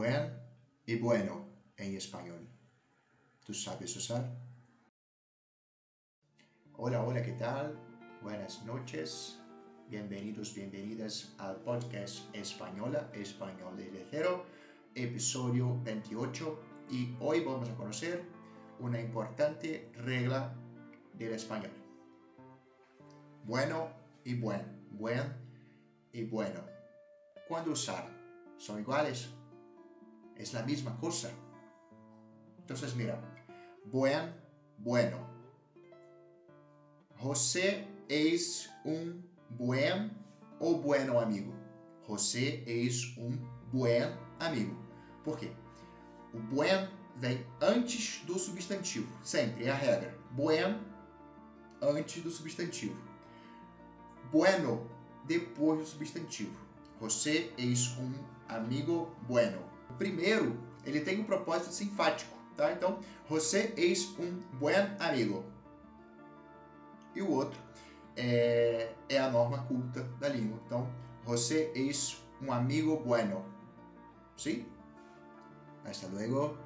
buen y bueno en español. ¿Tú sabes usar? Hola, hola, ¿qué tal? Buenas noches. Bienvenidos, bienvenidas al podcast Española, Español desde cero, episodio 28. Y hoy vamos a conocer una importante regla del español. Bueno y buen, buen y bueno. ¿Cuándo usar? ¿Son iguales? ¿Es la misma cosa? Entonces mira, buen, bueno. José es un buen ou bueno amigo? Você és um buen amigo. Por quê? O buen vem antes do substantivo. Sempre, é a regra. Buen antes do substantivo. Bueno depois do substantivo. Você és um amigo bueno. Primeiro, ele tem um propósito sinfático, tá? Então, você és um buen amigo. E o outro é, é a norma culta da língua. Então, você és um amigo bueno. Sim? Hasta luego.